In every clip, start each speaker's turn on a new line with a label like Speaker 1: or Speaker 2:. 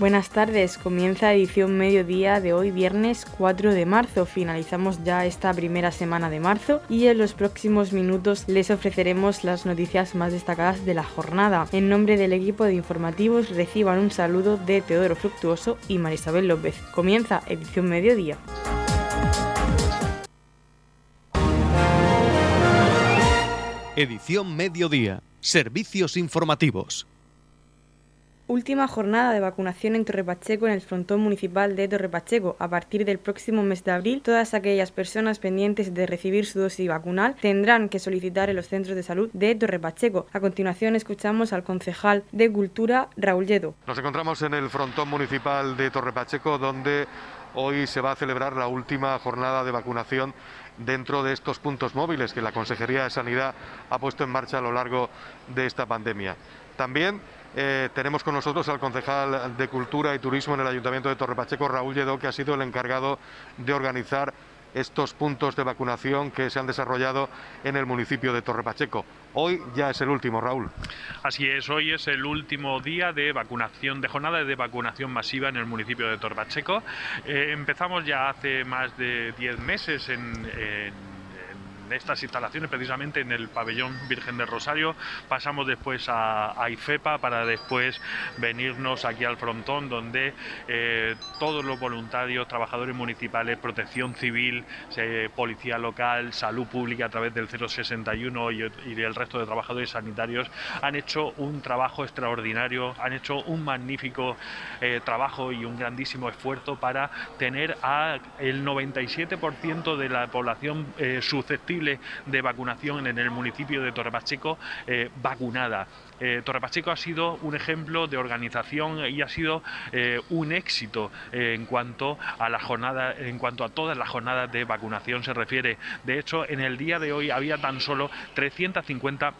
Speaker 1: Buenas tardes, comienza edición mediodía de hoy viernes 4 de marzo. Finalizamos ya esta primera semana de marzo y en los próximos minutos les ofreceremos las noticias más destacadas de la jornada. En nombre del equipo de informativos reciban un saludo de Teodoro Fructuoso y Marisabel López. Comienza edición mediodía.
Speaker 2: Edición mediodía. Servicios informativos.
Speaker 1: Última jornada de vacunación en Torrepacheco en el frontón municipal de Torrepacheco. A partir del próximo mes de abril, todas aquellas personas pendientes de recibir su dosis vacunal tendrán que solicitar en los centros de salud de Torrepacheco. A continuación escuchamos al concejal de Cultura, Raúl Lledo.
Speaker 3: Nos encontramos en el frontón municipal de Torrepacheco donde hoy se va a celebrar la última jornada de vacunación dentro de estos puntos móviles que la Consejería de Sanidad ha puesto en marcha a lo largo de esta pandemia. También eh, tenemos con nosotros al concejal de Cultura y Turismo en el Ayuntamiento de Torrepacheco, Raúl Lledó, que ha sido el encargado de organizar estos puntos de vacunación que se han desarrollado en el municipio de Torrepacheco. Hoy ya es el último, Raúl.
Speaker 4: Así es, hoy es el último día de vacunación, de jornada de vacunación masiva en el municipio de Torrepacheco. Eh, empezamos ya hace más de 10 meses en estas instalaciones, precisamente en el pabellón Virgen del Rosario. Pasamos después a, IFEPA para después venirnos aquí al frontón, donde eh, todos los voluntarios, trabajadores municipales, protección civil, policía local, salud pública a través del 061 y, y el resto de trabajadores sanitarios han hecho un trabajo extraordinario, han hecho un magnífico eh, trabajo y un grandísimo esfuerzo para tener a el 97% de la población eh, de vacunación en el municipio de Torrepacheco eh, vacunada. Eh, Torrepacheco ha sido un ejemplo de organización y ha sido eh, un éxito en cuanto a la jornada, en cuanto a todas las jornadas de vacunación se refiere. De hecho, en el día de hoy había tan solo 350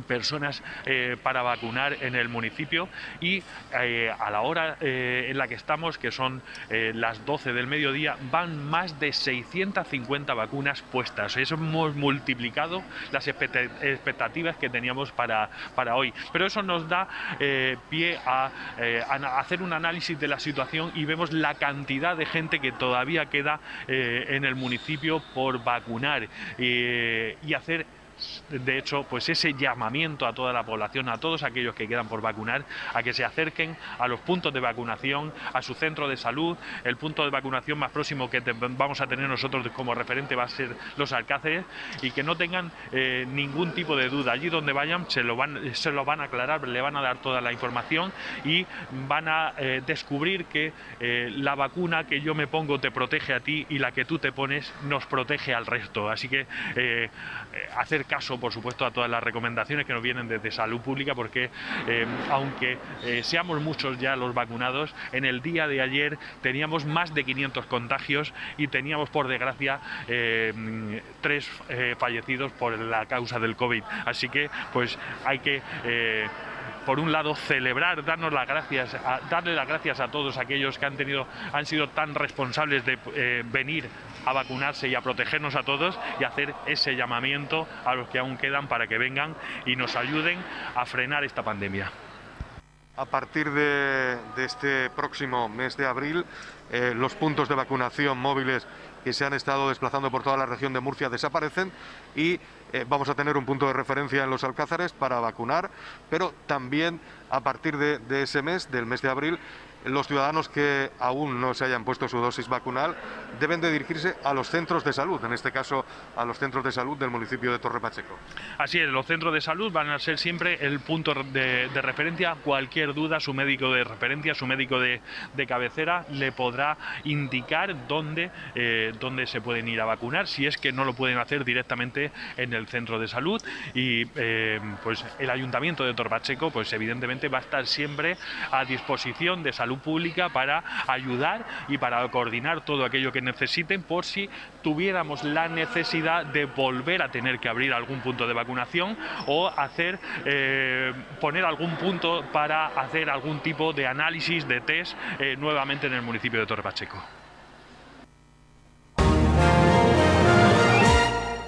Speaker 4: personas eh, para vacunar en el municipio y eh, a la hora eh, en la que estamos, que son las 12 del mediodía, van más de 650 vacunas puestas. Eso hemos multiplicado las expectativas que teníamos para, para hoy. Pero eso nos da pie a, hacer un análisis de la situación y vemos la cantidad de gente que todavía queda en el municipio por vacunar y hacer de hecho, pues ese llamamiento a toda la población, a todos aquellos que quedan por vacunar, a que se acerquen a los puntos de vacunación, a su centro de salud. El punto de vacunación más próximo que vamos a tener nosotros como referente va a ser los Alcáceres y que no tengan eh, ningún tipo de duda. Allí donde vayan se lo, van, se lo van a aclarar, le van a dar toda la información y van a eh, descubrir que eh, la vacuna que yo me pongo te protege a ti y la que tú te pones nos protege al resto. Así que hacer caso, por supuesto, a todas las recomendaciones que nos vienen desde salud pública, porque eh, aunque eh, seamos muchos ya los vacunados, en el día de ayer teníamos más de 500 contagios y teníamos, por desgracia, eh, tres fallecidos por la causa del COVID. Así que, pues, hay que por un lado, celebrar, darnos las gracias, darle las gracias a todos aquellos que han tenido, han sido tan responsables de venir a vacunarse y a protegernos a todos y hacer ese llamamiento a los que aún quedan para que vengan y nos ayuden a frenar esta pandemia.
Speaker 3: A partir de, este próximo mes de abril, eh, los puntos de vacunación móviles que se han estado desplazando por toda la región de Murcia desaparecen y eh, vamos a tener un punto de referencia en los Alcázares para vacunar, pero también a partir de ese mes, del mes de abril, los ciudadanos que aún no se hayan puesto su dosis vacunal deben de dirigirse a los centros de salud, en este caso a los centros de salud del municipio de Torre Pacheco.
Speaker 4: Así es, los centros de salud van a ser siempre el punto de, referencia. Cualquier duda, su médico de referencia, su médico de, cabecera le podrá indicar dónde, eh, dónde se pueden ir a vacunar, si es que no lo pueden hacer directamente en el centro de salud. Y eh, pues el ayuntamiento de Torpacheco, pues evidentemente va a estar siempre a disposición de salud pública para ayudar y para coordinar todo aquello que necesiten por si tuviéramos la necesidad de volver a tener que abrir algún punto de vacunación o hacer eh, poner algún punto para hacer algún tipo de análisis de test eh, nuevamente en el municipio de Torre Pacheco.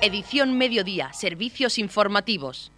Speaker 5: Edición Mediodía, Servicios Informativos.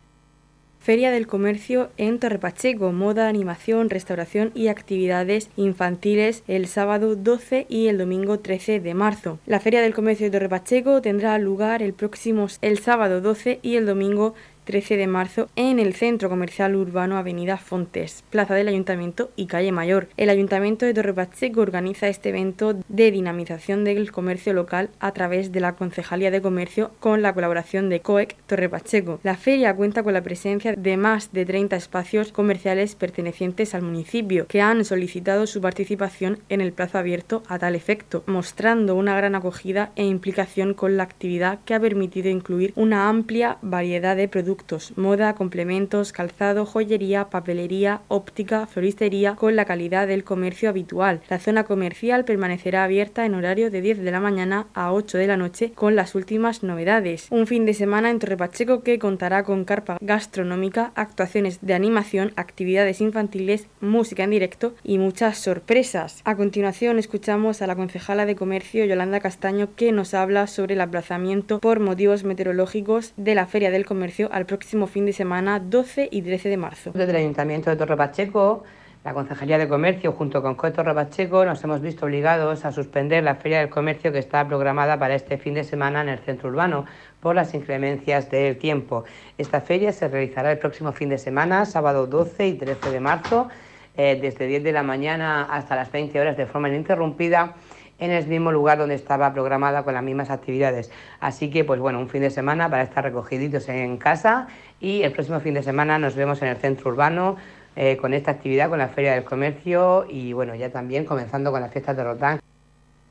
Speaker 1: Feria del Comercio en Torre Pacheco, moda, animación, restauración y actividades infantiles el sábado 12 y el domingo 13 de marzo. La Feria del Comercio de Torre Pacheco tendrá lugar el próximo el sábado 12 y el domingo 13 de marzo en el Centro Comercial Urbano Avenida Fontes, Plaza del Ayuntamiento y Calle Mayor. El Ayuntamiento de Torre Pacheco organiza este evento de dinamización del comercio local a través de la Concejalía de Comercio con la colaboración de COEC Torre Pacheco. La feria cuenta con la presencia de más de 30 espacios comerciales pertenecientes al municipio que han solicitado su participación en el plazo abierto a tal efecto, mostrando una gran acogida e implicación con la actividad que ha permitido incluir una amplia variedad de productos moda, complementos, calzado, joyería, papelería, óptica, floristería, con la calidad del comercio habitual. La zona comercial permanecerá abierta en horario de 10 de la mañana a 8 de la noche con las últimas novedades. Un fin de semana en Torre Pacheco que contará con carpa gastronómica, actuaciones de animación, actividades infantiles, música en directo y muchas sorpresas. A continuación escuchamos a la concejala de comercio Yolanda Castaño que nos habla sobre el aplazamiento por motivos meteorológicos de la Feria del Comercio al próximo fin de semana 12 y 13 de marzo.
Speaker 5: Desde el Ayuntamiento de Torre Pacheco, la Concejalía de Comercio junto con COE Torre Pacheco nos hemos visto obligados a suspender la Feria del Comercio que está programada para este fin de semana en el centro urbano por las inclemencias del tiempo. Esta feria se realizará el próximo fin de semana, sábado 12 y 13 de marzo, eh, desde 10 de la mañana hasta las 20 horas de forma ininterrumpida en el mismo lugar donde estaba programada con las mismas actividades. Así que, pues bueno, un fin de semana para estar recogiditos en casa y el próximo fin de semana nos vemos en el centro urbano eh, con esta actividad, con la Feria del Comercio y bueno, ya también comenzando con las fiestas de Rotán.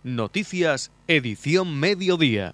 Speaker 6: Noticias, edición mediodía.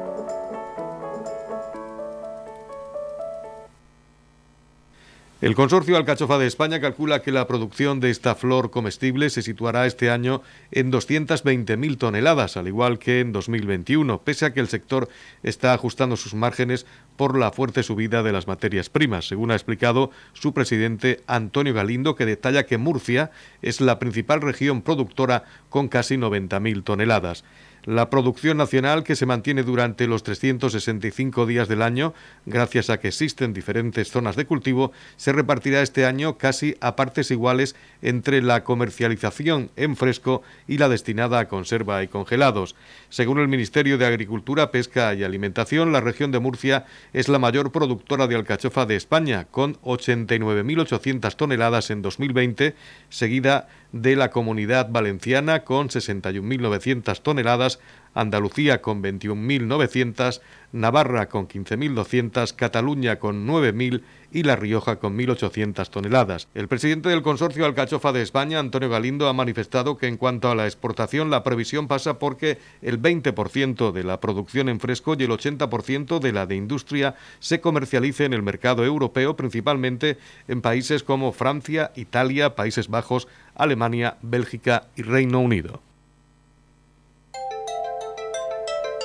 Speaker 2: El consorcio Alcachofa de España calcula que la producción de esta flor comestible se situará este año en 220.000 toneladas, al igual que en 2021, pese a que el sector está ajustando sus márgenes por la fuerte subida de las materias primas, según ha explicado su presidente Antonio Galindo, que detalla que Murcia es la principal región productora con casi 90.000 toneladas. La producción nacional, que se mantiene durante los 365 días del año, gracias a que existen diferentes zonas de cultivo, se repartirá este año casi a partes iguales entre la comercialización en fresco y la destinada a conserva y congelados. Según el Ministerio de Agricultura, Pesca y Alimentación, la región de Murcia es la mayor productora de alcachofa de España, con 89.800 toneladas en 2020, seguida la comunidad valenciana con 61.900 toneladas, Andalucía con 21.900, Navarra con 15.200, Cataluña con 9.000 y La Rioja con 1.800 toneladas. El presidente del consorcio Alcachofa de España, Antonio Galindo, ha manifestado que en cuanto a la exportación la previsión pasa porque el 20% de la producción en fresco y el 80% de la de industria se comercialice en el mercado europeo, principalmente en países como Francia, Italia, Países Bajos, Alemania, Bélgica y Reino Unido.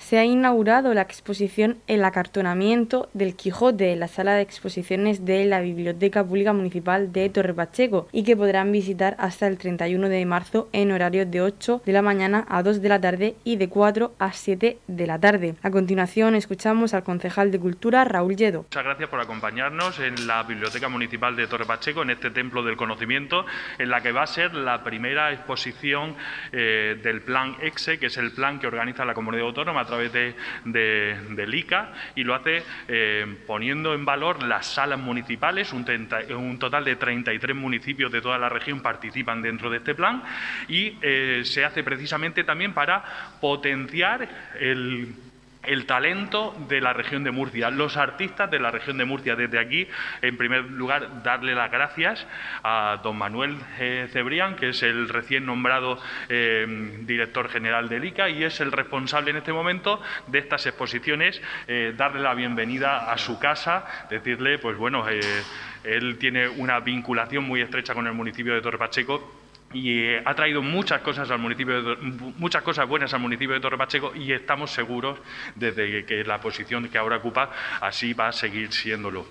Speaker 1: se ha inaugurado la exposición El acartonamiento del Quijote en la sala de exposiciones de la Biblioteca Pública Municipal de Torre Pacheco y que podrán visitar hasta el 31 de marzo en horario de 8 de la mañana a 2 de la tarde y de 4 a 7 de la tarde. A continuación escuchamos al concejal de Cultura Raúl Lledo.
Speaker 4: Muchas gracias por acompañarnos en la Biblioteca Municipal de Torre Pacheco, en este Templo del Conocimiento, en la que va a ser la primera exposición eh, del Plan EXE, que es el plan que organiza la Comunidad Autónoma través de, del ICA y lo hace eh, poniendo en valor las salas municipales, un, un, total de 33 municipios de toda la región participan dentro de este plan y eh, se hace precisamente también para potenciar el el talento de la región de Murcia, los artistas de la región de Murcia. Desde aquí, en primer lugar, darle las gracias a don Manuel eh, Cebrián, que es el recién nombrado eh, director general del ICA y es el responsable en este momento de estas exposiciones, eh, darle la bienvenida a su casa, decirle, pues bueno, él tiene una vinculación muy estrecha con el municipio de Torre Pacheco y eh, ha traído muchas cosas al municipio de, muchas cosas buenas al municipio de Torre Pacheco y estamos seguros desde que la posición que ahora ocupa así va a seguir siéndolo.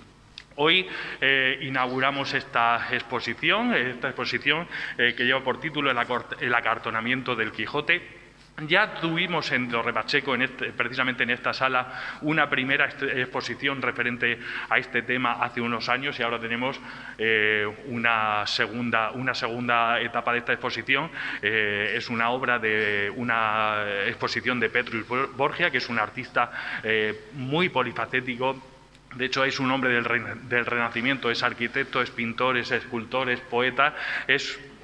Speaker 4: Hoy eh, inauguramos esta exposición, esta exposición eh, que lleva por título el acartonamiento del Quijote ya tuvimos en Torre Pacheco, este, precisamente en esta sala, una primera exposición referente a este tema hace unos años y ahora tenemos eh, una, segunda, una segunda etapa de esta exposición. Eh, es una obra de una exposición de Petrus Borgia, que es un artista eh, muy polifacético de hecho, es un hombre del, del, Renacimiento, es arquitecto, es pintor, es escultor, es poeta,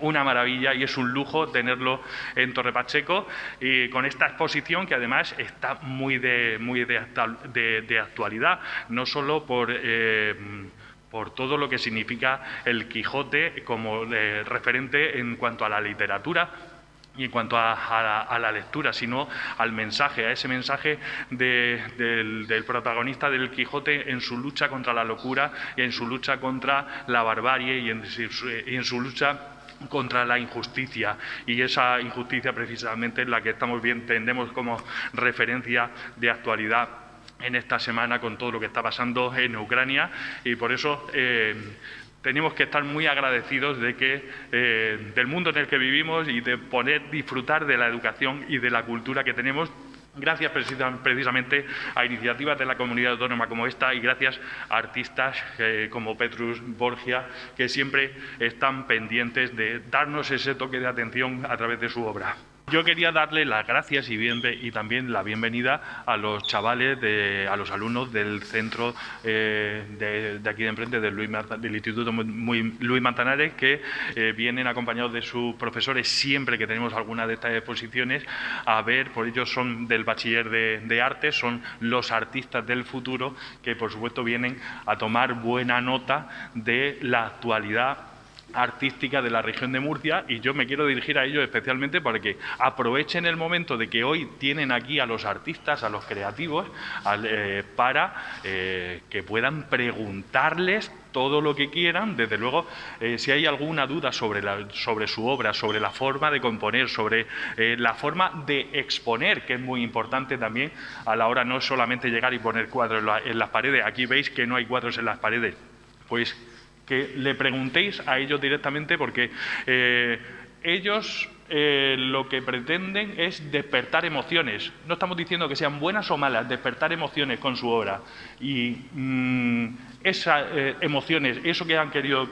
Speaker 4: una maravilla y es un lujo tenerlo en Torre Pacheco. Y con esta exposición que además está muy de, muy de, actualidad, no solo por... Eh, por todo lo que significa el Quijote como eh, referente en cuanto a la literatura, y en cuanto a, la, lectura, sino al mensaje, a ese mensaje del, del, protagonista del Quijote en su lucha contra la locura y en su lucha contra la barbarie y en su lucha contra la injusticia. Y esa injusticia precisamente es la que estamos bien tendemos como referencia de actualidad en esta semana con todo lo que está pasando en Ucrania. Y por eso eh, tenemos que estar muy agradecidos de que eh, del mundo en el que vivimos y de poder disfrutar de la educación y de la cultura que tenemos Gracias precisamente a iniciativas de la comunidad autónoma como esta y gracias a artistas eh, como Petrus Borgia que siempre están pendientes de darnos ese toque de atención a través de su obra. Yo quería darle las gracias y, bien, y también la bienvenida a los chavales, de, a los alumnos del centro eh, de, aquí de enfrente del, Instituto Luis Mantanares, que eh, vienen acompañados de sus profesores siempre que tenemos alguna de estas exposiciones. A ver, por ellos son del bachiller de, de arte, son los artistas del futuro que por supuesto vienen a tomar buena nota de la actualidad artística de la región de Murcia y yo me quiero dirigir a ellos especialmente para que aprovechen el momento de que hoy tienen aquí a los artistas, a los creativos, eh, para eh, que puedan preguntarles todo lo que quieran, desde luego, eh, si hay alguna duda sobre, la, sobre su obra, sobre la forma de componer, sobre la forma de exponer, que es muy importante también a la hora no solamente llegar y poner cuadros en las paredes, aquí veis que no hay cuadros en las paredes, pues que le preguntéis a ellos directamente porque eh, ellos eh, lo que pretenden es despertar emociones. No estamos diciendo que sean buenas o malas, despertar emociones con su obra. Y mm, esas eh, emociones, eso que han querido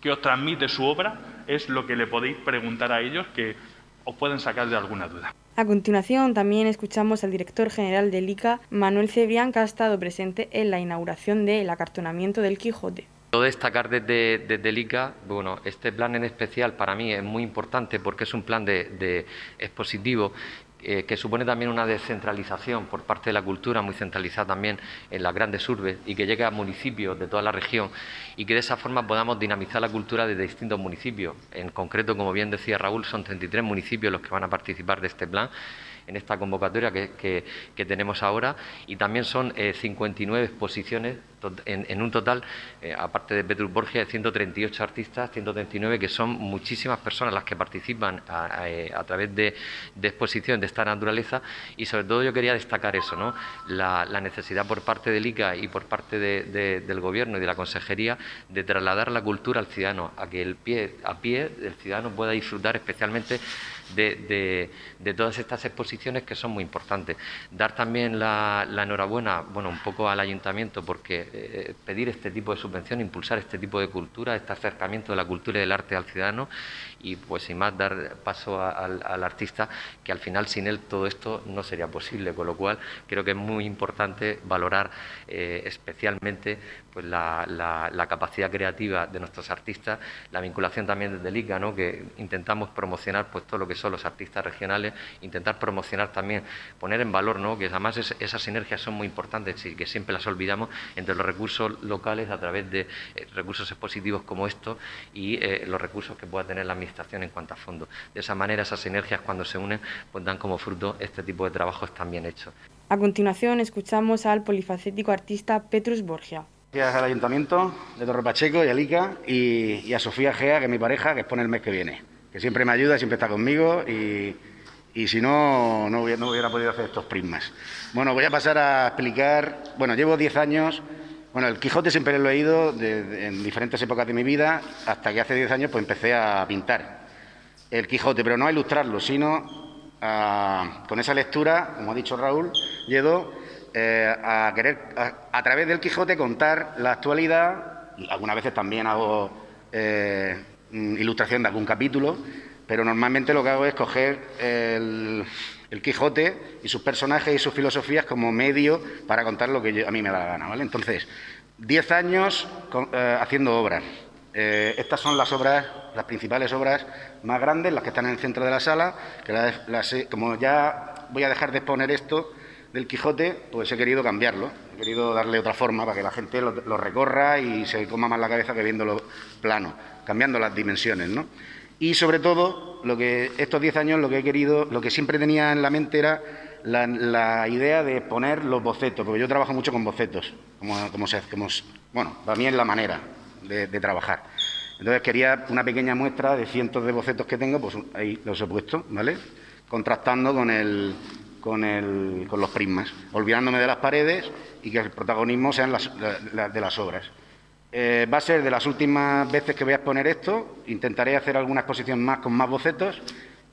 Speaker 4: que os transmite su obra, es lo que le podéis preguntar a ellos que os pueden sacar de alguna duda.
Speaker 1: A continuación, también escuchamos al director general del ICA, Manuel Cebrián, que ha estado presente en la inauguración del acartonamiento del Quijote.
Speaker 7: Quiero destacar desde, desde ICA, bueno, este plan en especial para mí es muy importante porque es un plan de, expositivo eh, que supone también una descentralización por parte de la cultura, muy centralizada también en las grandes urbes y que llegue a municipios de toda la región y que de esa forma podamos dinamizar la cultura desde distintos municipios. En concreto, como bien decía Raúl, son 33 municipios los que van a participar de este plan en esta convocatoria que, tenemos ahora y también son 59 eh, exposiciones en, un total, eh, aparte de Petrus Borgia, de 138 artistas, 139 que son muchísimas personas las que participan a, eh, través de, exposiciones de esta naturaleza y sobre todo yo quería destacar eso, ¿no? la, necesidad por parte del ICA y por parte del Gobierno y de la Consejería de trasladar la cultura al ciudadano, a que el pie a pie el ciudadano pueda disfrutar especialmente de, todas estas exposiciones que son muy importantes. Dar también la, enhorabuena, bueno, un poco al ayuntamiento porque eh, pedir este tipo de subvención, impulsar este tipo de cultura, este acercamiento de la cultura y del arte al ciudadano y pues sin más dar paso al, artista que al final sin él todo esto no sería posible, con lo cual creo que es muy importante valorar eh, especialmente pues la, capacidad creativa de nuestros artistas, la vinculación también desde ICA, ¿no? que intentamos promocionar pues todo lo que son los artistas regionales, intentar promocionar también, poner en valor, ¿no? que además esas sinergias son muy importantes y que siempre las olvidamos entre los recursos locales a través de eh, recursos expositivos como estos y eh, los recursos que pueda tener la administración en cuanto a fondos. De esa manera esas sinergias cuando se unen pues dan como fruto este tipo de trabajos tan bien hechos.
Speaker 1: A continuación escuchamos al polifacético artista Petrus Borgia.
Speaker 8: Gracias al Ayuntamiento de Torre Pacheco y a Lica y, a Sofía Gea, que es mi pareja, que expone el mes que viene, que siempre me ayuda, siempre está conmigo y, si no, no hubiera, podido hacer estos prismas. Bueno, voy a pasar a explicar, bueno, llevo 10 años, bueno, el Quijote siempre lo he ido en diferentes épocas de mi vida, hasta que hace 10 años pues empecé a pintar el Quijote, pero no a ilustrarlo, sino con esa lectura, como ha dicho Raúl Lledo, eh, a querer, a, través del Quijote, contar la actualidad. Algunas veces también hago eh, mm, ilustración de algún capítulo, pero normalmente lo que hago es coger el, Quijote y sus personajes y sus filosofías como medio para contar lo que a mí me da la gana. ¿vale? Entonces, diez años eh, haciendo obras. estas son las obras, las principales obras más grandes, las que están en el centro de la sala, que como ya voy a dejar de exponer esto, del Quijote, pues he querido cambiarlo, he querido darle otra forma para que la gente lo, recorra y se coma más la cabeza que viéndolo plano, cambiando las dimensiones, ¿no? Y sobre todo, lo que estos diez años lo que he querido, lo que siempre tenía en la mente era la, idea de poner los bocetos, porque yo trabajo mucho con bocetos, como, como, se, como bueno, para mí es la manera de, trabajar. Entonces quería una pequeña muestra de cientos de bocetos que tengo, pues ahí los he puesto, ¿vale? Contrastando con el, con, el, con los prismas, olvidándome de las paredes y que el protagonismo sean las, de las obras. Eh, va a ser de las últimas veces que voy a exponer esto. Intentaré hacer alguna exposición más con más bocetos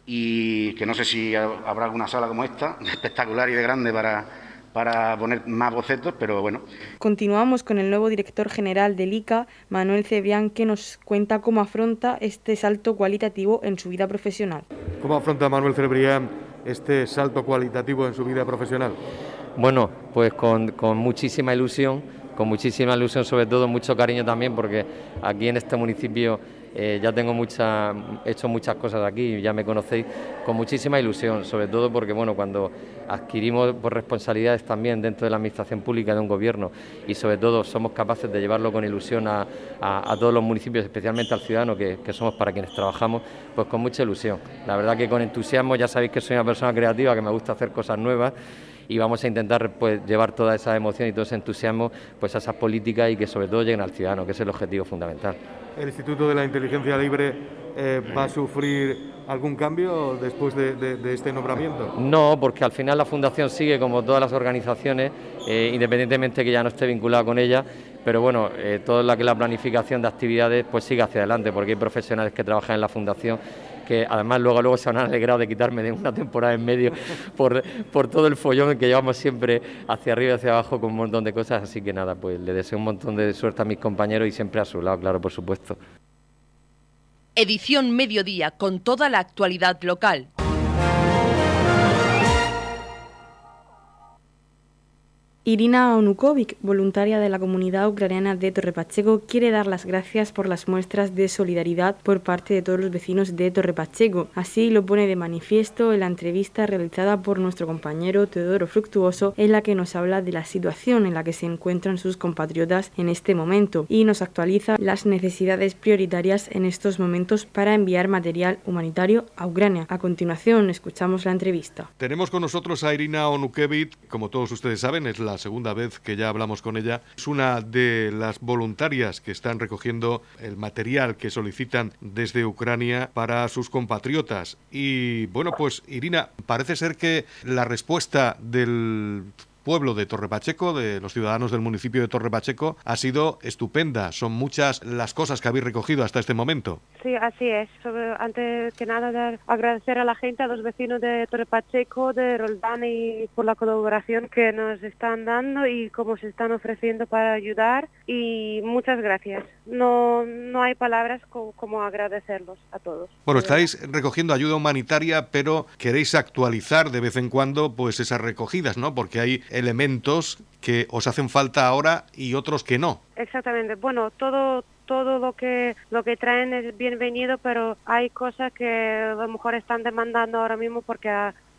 Speaker 8: y que no sé si habrá alguna sala como esta, espectacular y de grande para, para poner más bocetos, pero bueno.
Speaker 1: Continuamos con el nuevo director general del ICA, Manuel Cebrián, que nos cuenta cómo afronta este salto cualitativo en su vida profesional.
Speaker 2: ¿Cómo afronta Manuel Cebrián este salto cualitativo en su vida profesional?
Speaker 7: Bueno, pues con, muchísima ilusión, con muchísima ilusión, sobre todo mucho cariño también, porque aquí en este municipio eh, ya tengo mucha, he hecho muchas cosas aquí, ya me conocéis, con muchísima ilusión, sobre todo porque bueno, cuando adquirimos por responsabilidades también dentro de la administración pública de un gobierno y sobre todo somos capaces de llevarlo con ilusión a, todos los municipios, especialmente al ciudadano que, somos para quienes trabajamos, pues con mucha ilusión. La verdad que con entusiasmo, ya sabéis que soy una persona creativa, que me gusta hacer cosas nuevas y vamos a intentar pues, llevar toda esa emoción y todo ese entusiasmo pues, a esas políticas y que sobre todo lleguen al ciudadano, que es el objetivo fundamental.
Speaker 2: ¿El Instituto de la Inteligencia Libre eh, va a sufrir algún cambio después de, este nombramiento?
Speaker 7: No, porque al final la Fundación sigue como todas las organizaciones, eh, independientemente que ya no esté vinculada con ella, pero bueno, eh, toda la que la planificación de actividades pues sigue hacia adelante, porque hay profesionales que trabajan en la Fundación que además luego, luego se han alegrado de quitarme de una temporada en medio por, por todo el follón que llevamos siempre hacia arriba y hacia abajo con un montón de cosas. Así que nada, pues le deseo un montón de suerte a mis compañeros y siempre a su lado, claro, por supuesto.
Speaker 9: Edición Mediodía con toda la actualidad local.
Speaker 1: Irina Onukovic, voluntaria de la comunidad ucraniana de Torre Pacheco, quiere dar las gracias por las muestras de solidaridad por parte de todos los vecinos de Torre Pacheco. Así lo pone de manifiesto en la entrevista realizada por nuestro compañero Teodoro Fructuoso, en la que nos habla de la situación en la que se encuentran sus compatriotas en este momento y nos actualiza las necesidades prioritarias en estos momentos para enviar material humanitario a Ucrania. A continuación, escuchamos la entrevista.
Speaker 2: Tenemos con nosotros a Irina Onukovic, como todos ustedes saben, es la segunda vez que ya hablamos con ella. Es una de las voluntarias que están recogiendo el material que solicitan desde Ucrania para sus compatriotas. Y bueno, pues Irina, parece ser que la respuesta del pueblo de Torre Pacheco, de los ciudadanos del municipio de Torre Pacheco, ha sido estupenda. Son muchas las cosas que habéis recogido hasta este momento.
Speaker 10: Sí, así es. antes que nada, agradecer a la gente, a los vecinos de Torre Pacheco, de Roldán y por la colaboración que nos están dando y cómo se están ofreciendo para ayudar. Y muchas gracias. No, no hay palabras como, agradecerlos a todos.
Speaker 2: Bueno, estáis recogiendo ayuda humanitaria, pero queréis actualizar de vez en cuando pues esas recogidas, ¿no? Porque hay elementos que os hacen falta ahora y otros que no.
Speaker 10: Exactamente. Bueno, todo todo lo que lo que traen es bienvenido, pero hay cosas que a lo mejor están demandando ahora mismo porque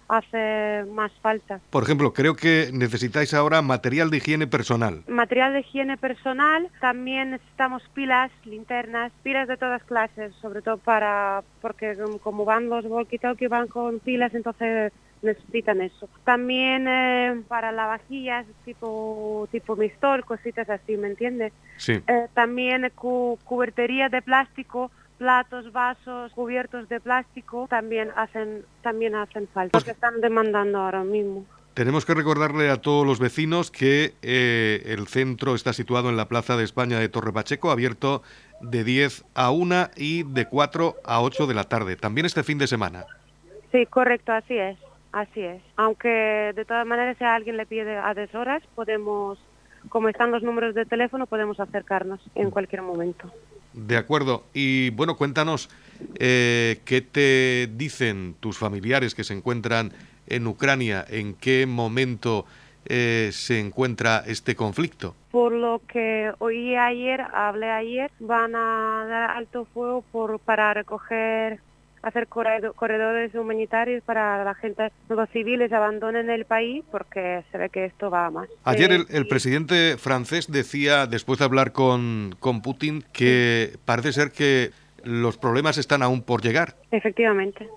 Speaker 10: hace más falta.
Speaker 2: Por ejemplo, creo que necesitáis ahora material de higiene personal.
Speaker 10: Material de higiene personal, también necesitamos pilas, linternas, pilas de todas clases, sobre todo para porque como van los walkie-talkie van con pilas, entonces necesitan eso. También eh, para lavavajillas tipo tipo mistol, cositas así, ¿me entiendes?
Speaker 2: Sí.
Speaker 10: Eh, también cubertería de plástico platos, vasos, cubiertos de plástico también hacen también hacen falta porque están demandando ahora mismo.
Speaker 2: Tenemos que recordarle a todos los vecinos que eh, el centro está situado en la Plaza de España de Torre Pacheco, abierto de 10 a 1 y de 4 a 8 de la tarde, también este fin de semana.
Speaker 10: Sí, correcto, así es. Así es. Aunque de todas maneras si alguien le pide a deshoras, podemos, como están los números de teléfono, podemos acercarnos en cualquier momento.
Speaker 2: De acuerdo. Y bueno, cuéntanos eh, qué te dicen tus familiares que se encuentran en Ucrania, en qué momento eh, se encuentra este conflicto.
Speaker 10: Por lo que oí ayer, hablé ayer, van a dar alto fuego por, para recoger hacer corredores humanitarios para la gente, los civiles abandonen el país porque se ve que esto va más.
Speaker 2: Ayer el, el presidente francés decía, después de hablar con, con Putin, que parece ser que los problemas están aún por llegar.
Speaker 10: Efectivamente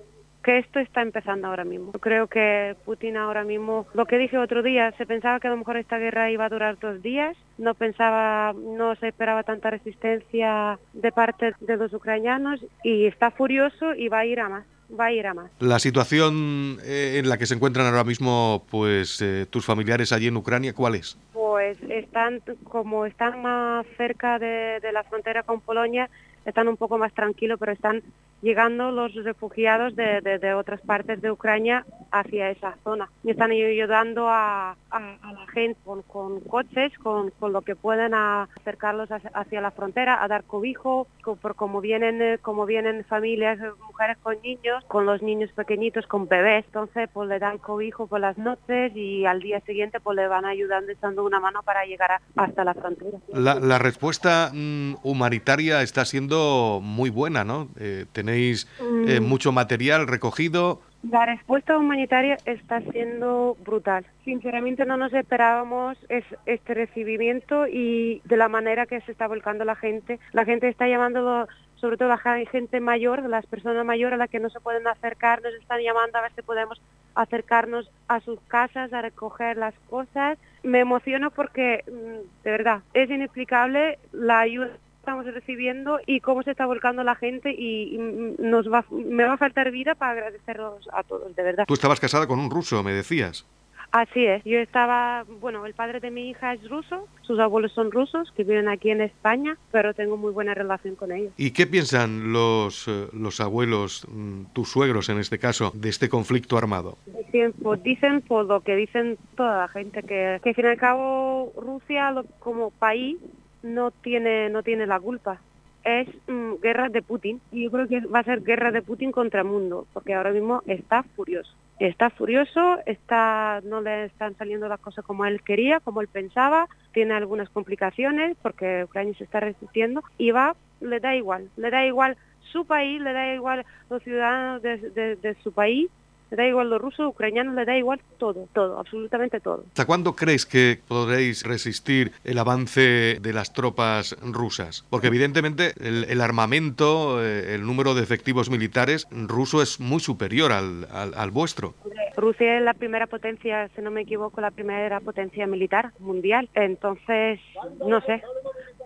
Speaker 10: que esto está empezando ahora mismo. Creo que Putin ahora mismo, lo que dije otro día, se pensaba que a lo mejor esta guerra iba a durar dos días, no pensaba, no se esperaba tanta resistencia de parte de los ucranianos y está furioso y va a ir a más va a ir a más.
Speaker 2: La situación eh, en la que se encuentran ahora mismo pues eh, tus familiares allí en Ucrania, ¿cuál es?
Speaker 10: Pues están, como están más cerca de, de la frontera con Polonia, están un poco más tranquilos, pero están llegando los refugiados de, otras partes de Ucrania hacia esa zona. Y están ayudando a, a, la gente con, con coches, con, lo que pueden acercarlos hacia, la frontera, a dar cobijo, por como vienen, eh, como vienen familias, eh, mujeres con niños, con los niños pequeñitos, con bebés, entonces pues le dan cobijo por las noches y al día siguiente pues le van ayudando, echando una mano para llegar hasta la frontera.
Speaker 2: La, respuesta mm, humanitaria está siendo muy buena, ¿no? Eh, tenéis eh, mm. mucho material recogido.
Speaker 10: La respuesta humanitaria está siendo brutal. Sinceramente no nos esperábamos este recibimiento y de la manera que se está volcando la gente. La gente está llamando sobre todo a gente mayor, las personas mayores a las que no se pueden acercar, nos están llamando a ver si podemos acercarnos a sus casas a recoger las cosas. Me emociono porque, mm, de verdad, es inexplicable la ayuda estamos recibiendo y cómo se está volcando la gente y, nos va, me va a faltar vida para agradecerlos a todos, de verdad.
Speaker 2: Tú estabas casada con un ruso, me decías.
Speaker 10: Así es, yo estaba, bueno, el padre de mi hija es ruso, sus abuelos son rusos, que viven aquí en España, pero tengo muy buena relación con ellos.
Speaker 2: ¿Y qué piensan los, eh, los abuelos, mm, tus suegros en este caso, de este conflicto armado?
Speaker 10: Dicen, pues dicen por lo que dicen toda la gente, que, que al fin y al cabo Rusia como país no tiene, no tiene la culpa. Es mm, guerra de Putin. Y yo creo que va a ser guerra de Putin contra el mundo, porque ahora mismo está furioso. Está furioso, está, no le están saliendo las cosas como él quería, como él pensaba, tiene algunas complicaciones porque Ucrania se está resistiendo. Y va, le da igual, le da igual su país, le da igual los ciudadanos de su país le da igual los rusos, ucranianos, le da igual todo, todo, absolutamente todo.
Speaker 2: ¿Hasta cuándo crees que podréis resistir el avance de las tropas rusas? Porque evidentemente el, armamento, eh, el número de efectivos militares ruso es muy superior al, al vuestro.
Speaker 10: Rusia es la primera potencia, si no me equivoco, la primera potencia militar mundial. Entonces, no sé,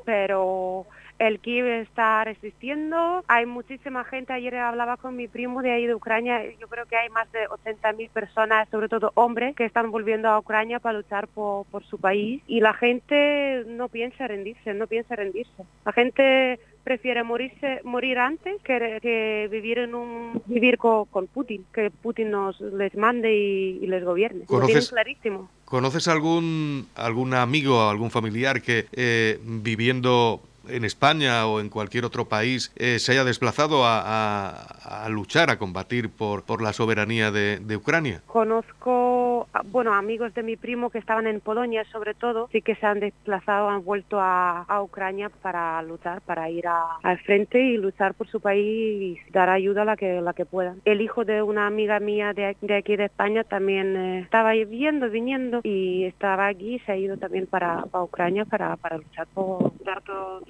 Speaker 10: pero el Kiev está resistiendo. Hay muchísima gente. Ayer hablaba con mi primo de ahí de Ucrania. Yo creo que hay más de 80.000 personas, sobre todo hombres, que están volviendo a Ucrania para luchar por, por su país. Y la gente no piensa rendirse, no piensa rendirse. La gente prefiere morirse, morir antes que, que vivir en un vivir con, con, Putin, que Putin nos les mande y, y les gobierne.
Speaker 2: ¿Conoces,
Speaker 10: clarísimo.
Speaker 2: ¿Conoces algún algún amigo, algún familiar que eh, viviendo en España o en cualquier otro país eh, se haya desplazado a, luchar, a combatir por, por la soberanía de, de, Ucrania?
Speaker 10: Conozco, bueno, amigos de mi primo que estaban en Polonia sobre todo, sí que se han desplazado, han vuelto a, Ucrania para luchar, para ir al frente y luchar por su país y dar ayuda a la que, la que puedan. El hijo de una amiga mía de, aquí de España también eh, estaba viendo, viniendo y estaba aquí, se ha ido también para, Ucrania para, para luchar por dar todo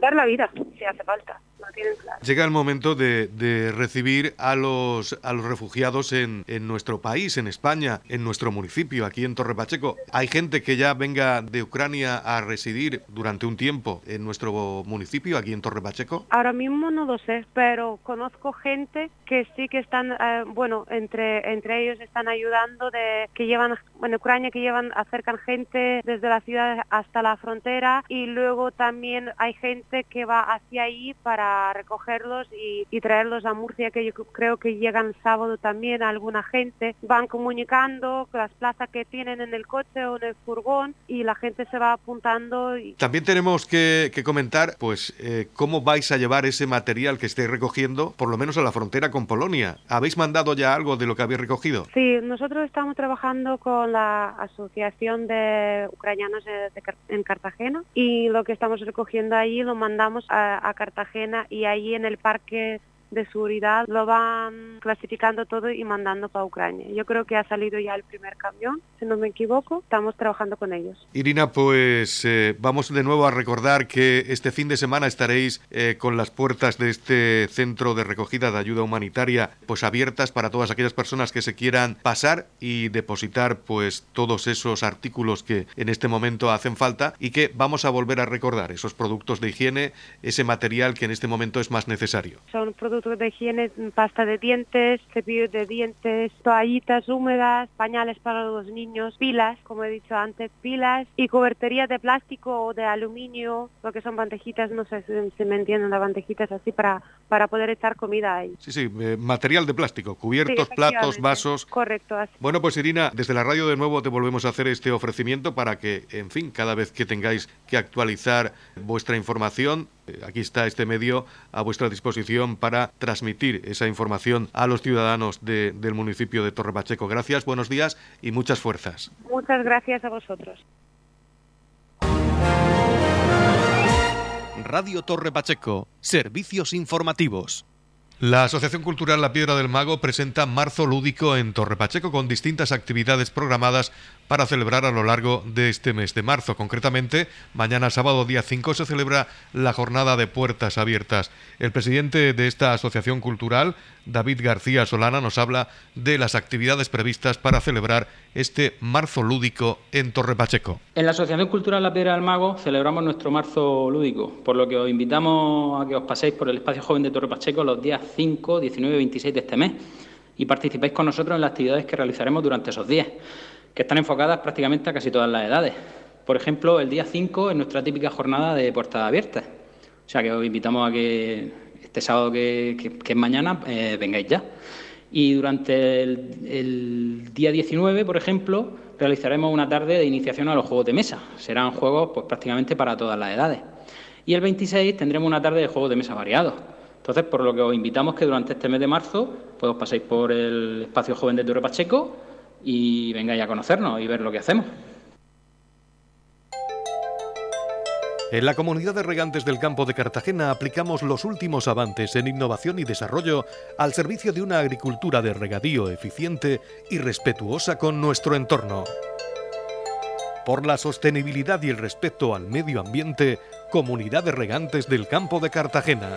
Speaker 10: dar la vida si hace falta. No tienen claro.
Speaker 2: Llega el momento de, de, recibir a los, a los refugiados en, en, nuestro país, en España, en nuestro municipio, aquí en Torre Pacheco. ¿Hay gente que ya venga de Ucrania a residir durante un tiempo en nuestro municipio, aquí en Torre Pacheco?
Speaker 10: Ahora mismo no lo sé, pero conozco gente que sí que están, eh, bueno, entre, entre ellos están ayudando, de que llevan, en Ucrania, que llevan, acercan gente desde la ciudad hasta la frontera y luego también hay gente que va hacia ahí para recogerlos y, y, traerlos a Murcia, que yo creo que llegan sábado también a alguna gente. Van comunicando las plazas que tienen en el coche o en el furgón y la gente se va apuntando. Y...
Speaker 2: También tenemos que, que comentar, pues, eh, cómo vais a llevar ese material que estáis recogiendo, por lo menos a la frontera con Polonia. ¿Habéis mandado ya algo de lo que habéis recogido?
Speaker 10: Sí, nosotros estamos trabajando con la Asociación de Ucranianos en Cartagena y lo que estamos recogiendo ahí lo mandamos a, a Cartagena y ahí en el parque de seguridad lo van clasificando todo y mandando para Ucrania. Yo creo que ha salido ya el primer camión, si no me equivoco, estamos trabajando con ellos.
Speaker 2: Irina, pues eh, vamos de nuevo a recordar que este fin de semana estaréis eh, con las puertas de este centro de recogida de ayuda humanitaria pues abiertas para todas aquellas personas que se quieran pasar y depositar pues todos esos artículos que en este momento hacen falta y que vamos a volver a recordar esos productos de higiene, ese material que en este momento es más necesario.
Speaker 10: Son productos de higiene, pasta de dientes, cepillos de dientes, toallitas húmedas, pañales para los niños, pilas, como he dicho antes, pilas y cobertería de plástico o de aluminio, lo que son bandejitas, no sé si, si me entienden, las bandejitas así para, para poder echar comida ahí.
Speaker 2: Sí, sí, eh, material de plástico, cubiertos, sí, platos, vasos.
Speaker 10: Correcto. Así.
Speaker 2: Bueno, pues Irina, desde la radio de nuevo te volvemos a hacer este ofrecimiento para que, en fin, cada vez que tengáis que actualizar vuestra información, aquí está este medio a vuestra disposición para transmitir esa información a los ciudadanos de, del municipio de Torre Pacheco. Gracias, buenos días y muchas fuerzas.
Speaker 10: Muchas gracias a vosotros.
Speaker 2: Radio Torre Pacheco, servicios informativos. La Asociación Cultural La Piedra del Mago presenta Marzo Lúdico en Torre Pacheco con distintas actividades programadas para celebrar a lo largo de este mes de marzo. Concretamente, mañana sábado día 5 se celebra la jornada de puertas abiertas. El presidente de esta asociación cultural, David García Solana, nos habla de las actividades previstas para celebrar este marzo lúdico en Torre Pacheco.
Speaker 11: En la Asociación Cultural La Piedra del Mago celebramos nuestro marzo lúdico, por lo que os invitamos a que os paséis por el espacio joven de Torre Pacheco los días 5, 19 y 26 de este mes y participéis con nosotros en las actividades que realizaremos durante esos días que están enfocadas prácticamente a casi todas las edades. Por ejemplo, el día 5 es nuestra típica jornada de puertas abiertas. O sea que os invitamos a que este sábado que, es mañana eh, vengáis ya. Y durante el, el, día 19, por ejemplo, realizaremos una tarde de iniciación a los juegos de mesa. Serán juegos pues, prácticamente para todas las edades. Y el 26 tendremos una tarde de juegos de mesa variados. Entonces, por lo que os invitamos que durante este mes de marzo pues, os paséis por el espacio joven de Torre Pacheco y vengáis a conocernos y ver lo que hacemos.
Speaker 2: En la comunidad de regantes del campo de Cartagena aplicamos los últimos avances en innovación y desarrollo al servicio de una agricultura de regadío eficiente y respetuosa con nuestro entorno. Por la sostenibilidad y el respeto al medio ambiente, Comunidad de Regantes del Campo de Cartagena.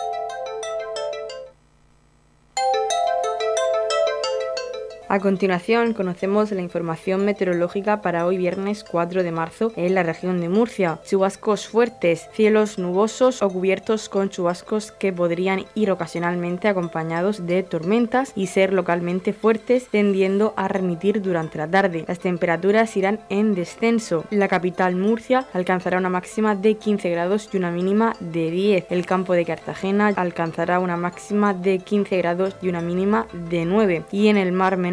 Speaker 1: A continuación, conocemos la información meteorológica para hoy viernes 4 de marzo en la región de Murcia. Chubascos fuertes, cielos nubosos o cubiertos con chubascos que podrían ir ocasionalmente acompañados de tormentas y ser localmente fuertes, tendiendo a remitir durante la tarde. Las temperaturas irán en descenso. La capital Murcia alcanzará una máxima de 15 grados y una mínima de 10. El campo de Cartagena alcanzará una máxima de 15 grados y una mínima de 9. Y en el mar